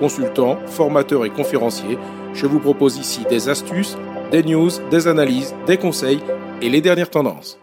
consultant, formateur et conférencier. Je vous propose ici des astuces, des news, des analyses, des conseils et les dernières tendances.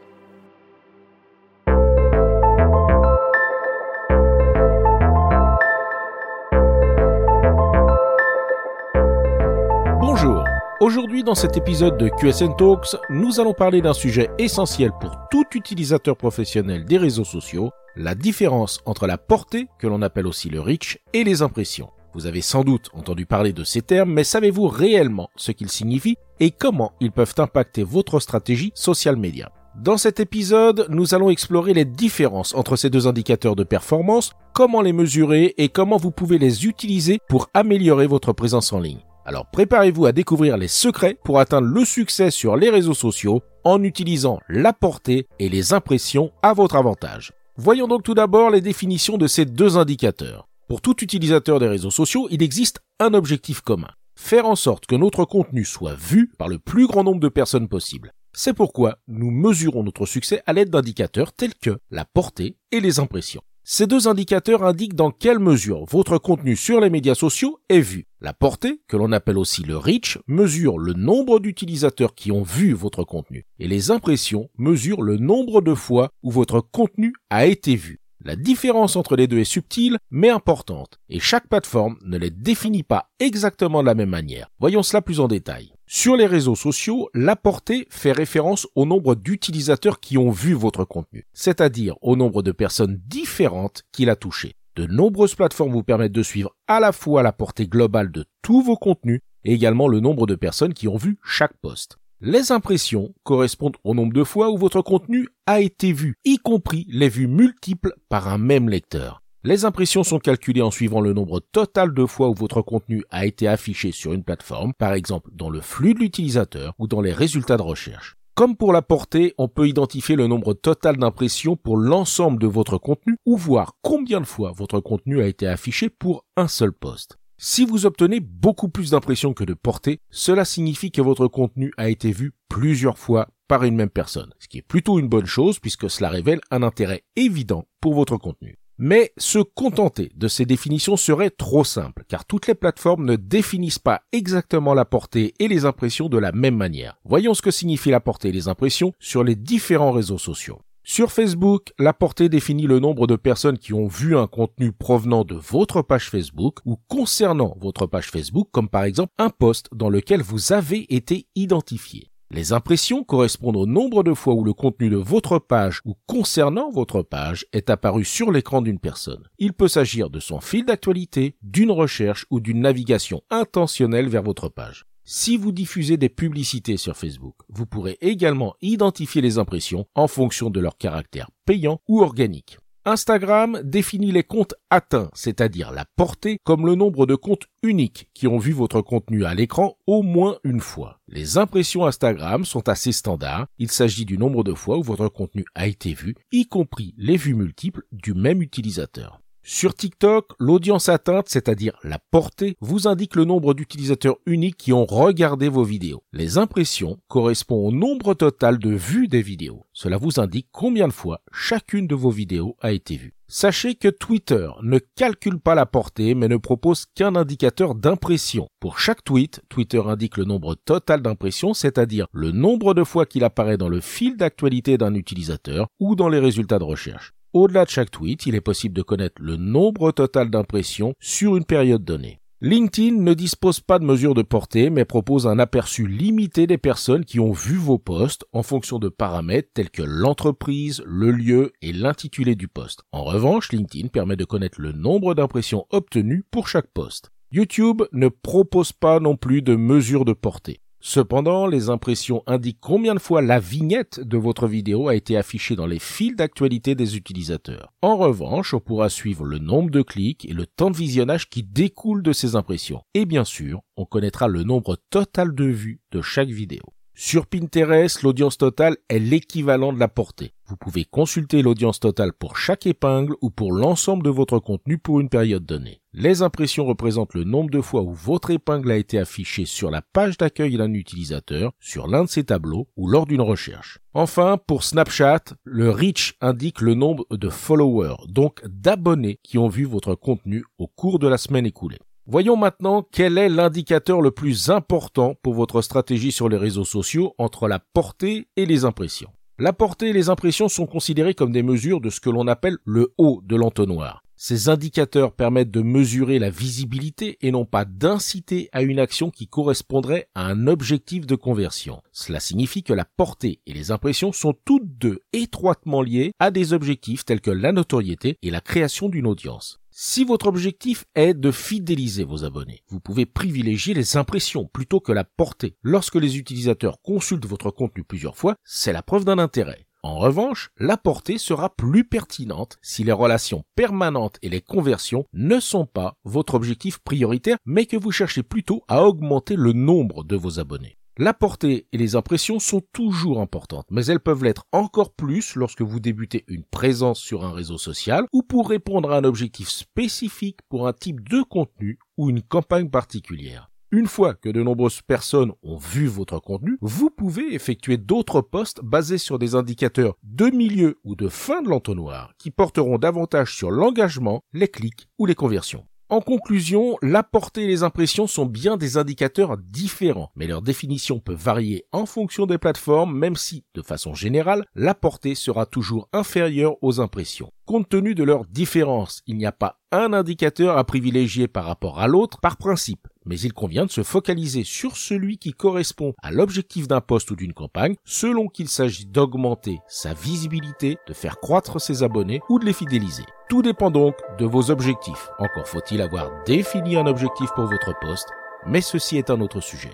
Bonjour. Aujourd'hui, dans cet épisode de QSN Talks, nous allons parler d'un sujet essentiel pour tout utilisateur professionnel des réseaux sociaux, la différence entre la portée, que l'on appelle aussi le reach, et les impressions. Vous avez sans doute entendu parler de ces termes, mais savez-vous réellement ce qu'ils signifient et comment ils peuvent impacter votre stratégie social media? Dans cet épisode, nous allons explorer les différences entre ces deux indicateurs de performance, comment les mesurer et comment vous pouvez les utiliser pour améliorer votre présence en ligne. Alors préparez-vous à découvrir les secrets pour atteindre le succès sur les réseaux sociaux en utilisant la portée et les impressions à votre avantage. Voyons donc tout d'abord les définitions de ces deux indicateurs. Pour tout utilisateur des réseaux sociaux, il existe un objectif commun. Faire en sorte que notre contenu soit vu par le plus grand nombre de personnes possible. C'est pourquoi nous mesurons notre succès à l'aide d'indicateurs tels que la portée et les impressions. Ces deux indicateurs indiquent dans quelle mesure votre contenu sur les médias sociaux est vu. La portée, que l'on appelle aussi le reach, mesure le nombre d'utilisateurs qui ont vu votre contenu. Et les impressions mesurent le nombre de fois où votre contenu a été vu. La différence entre les deux est subtile mais importante, et chaque plateforme ne les définit pas exactement de la même manière. Voyons cela plus en détail. Sur les réseaux sociaux, la portée fait référence au nombre d'utilisateurs qui ont vu votre contenu, c'est-à-dire au nombre de personnes différentes qu'il a touché. De nombreuses plateformes vous permettent de suivre à la fois la portée globale de tous vos contenus et également le nombre de personnes qui ont vu chaque post. Les impressions correspondent au nombre de fois où votre contenu a été vu, y compris les vues multiples par un même lecteur. Les impressions sont calculées en suivant le nombre total de fois où votre contenu a été affiché sur une plateforme, par exemple dans le flux de l'utilisateur ou dans les résultats de recherche. Comme pour la portée, on peut identifier le nombre total d'impressions pour l'ensemble de votre contenu ou voir combien de fois votre contenu a été affiché pour un seul post. Si vous obtenez beaucoup plus d'impressions que de portées, cela signifie que votre contenu a été vu plusieurs fois par une même personne, ce qui est plutôt une bonne chose puisque cela révèle un intérêt évident pour votre contenu. Mais se contenter de ces définitions serait trop simple, car toutes les plateformes ne définissent pas exactement la portée et les impressions de la même manière. Voyons ce que signifie la portée et les impressions sur les différents réseaux sociaux. Sur Facebook, la portée définit le nombre de personnes qui ont vu un contenu provenant de votre page Facebook ou concernant votre page Facebook, comme par exemple un post dans lequel vous avez été identifié. Les impressions correspondent au nombre de fois où le contenu de votre page ou concernant votre page est apparu sur l'écran d'une personne. Il peut s'agir de son fil d'actualité, d'une recherche ou d'une navigation intentionnelle vers votre page. Si vous diffusez des publicités sur Facebook, vous pourrez également identifier les impressions en fonction de leur caractère payant ou organique. Instagram définit les comptes atteints, c'est-à-dire la portée, comme le nombre de comptes uniques qui ont vu votre contenu à l'écran au moins une fois. Les impressions Instagram sont assez standards, il s'agit du nombre de fois où votre contenu a été vu, y compris les vues multiples du même utilisateur. Sur TikTok, l'audience atteinte, c'est-à-dire la portée, vous indique le nombre d'utilisateurs uniques qui ont regardé vos vidéos. Les impressions correspondent au nombre total de vues des vidéos. Cela vous indique combien de fois chacune de vos vidéos a été vue. Sachez que Twitter ne calcule pas la portée mais ne propose qu'un indicateur d'impression. Pour chaque tweet, Twitter indique le nombre total d'impressions, c'est-à-dire le nombre de fois qu'il apparaît dans le fil d'actualité d'un utilisateur ou dans les résultats de recherche. Au-delà de chaque tweet, il est possible de connaître le nombre total d'impressions sur une période donnée. LinkedIn ne dispose pas de mesure de portée, mais propose un aperçu limité des personnes qui ont vu vos posts en fonction de paramètres tels que l'entreprise, le lieu et l'intitulé du post. En revanche, LinkedIn permet de connaître le nombre d'impressions obtenues pour chaque post. YouTube ne propose pas non plus de mesure de portée. Cependant, les impressions indiquent combien de fois la vignette de votre vidéo a été affichée dans les fils d'actualité des utilisateurs. En revanche, on pourra suivre le nombre de clics et le temps de visionnage qui découle de ces impressions. Et bien sûr, on connaîtra le nombre total de vues de chaque vidéo. Sur Pinterest, l'audience totale est l'équivalent de la portée. Vous pouvez consulter l'audience totale pour chaque épingle ou pour l'ensemble de votre contenu pour une période donnée. Les impressions représentent le nombre de fois où votre épingle a été affichée sur la page d'accueil d'un utilisateur, sur l'un de ses tableaux ou lors d'une recherche. Enfin, pour Snapchat, le reach indique le nombre de followers, donc d'abonnés qui ont vu votre contenu au cours de la semaine écoulée. Voyons maintenant quel est l'indicateur le plus important pour votre stratégie sur les réseaux sociaux entre la portée et les impressions. La portée et les impressions sont considérées comme des mesures de ce que l'on appelle le haut de l'entonnoir. Ces indicateurs permettent de mesurer la visibilité et non pas d'inciter à une action qui correspondrait à un objectif de conversion. Cela signifie que la portée et les impressions sont toutes deux étroitement liées à des objectifs tels que la notoriété et la création d'une audience. Si votre objectif est de fidéliser vos abonnés, vous pouvez privilégier les impressions plutôt que la portée. Lorsque les utilisateurs consultent votre contenu plusieurs fois, c'est la preuve d'un intérêt. En revanche, la portée sera plus pertinente si les relations permanentes et les conversions ne sont pas votre objectif prioritaire, mais que vous cherchez plutôt à augmenter le nombre de vos abonnés. La portée et les impressions sont toujours importantes, mais elles peuvent l'être encore plus lorsque vous débutez une présence sur un réseau social ou pour répondre à un objectif spécifique pour un type de contenu ou une campagne particulière. Une fois que de nombreuses personnes ont vu votre contenu, vous pouvez effectuer d'autres posts basés sur des indicateurs de milieu ou de fin de l'entonnoir qui porteront davantage sur l'engagement, les clics ou les conversions. En conclusion, la portée et les impressions sont bien des indicateurs différents, mais leur définition peut varier en fonction des plateformes, même si, de façon générale, la portée sera toujours inférieure aux impressions. Compte tenu de leurs différences, il n'y a pas un indicateur à privilégier par rapport à l'autre par principe, mais il convient de se focaliser sur celui qui correspond à l'objectif d'un poste ou d'une campagne, selon qu'il s'agit d'augmenter sa visibilité, de faire croître ses abonnés ou de les fidéliser. Tout dépend donc de vos objectifs. Encore faut-il avoir défini un objectif pour votre poste, mais ceci est un autre sujet.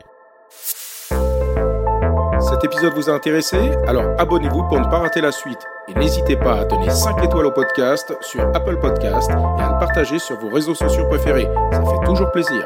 Cet épisode vous a intéressé? Alors abonnez-vous pour ne pas rater la suite. Et n'hésitez pas à donner 5 étoiles au podcast sur Apple Podcast et à le partager sur vos réseaux sociaux préférés. Ça fait toujours plaisir.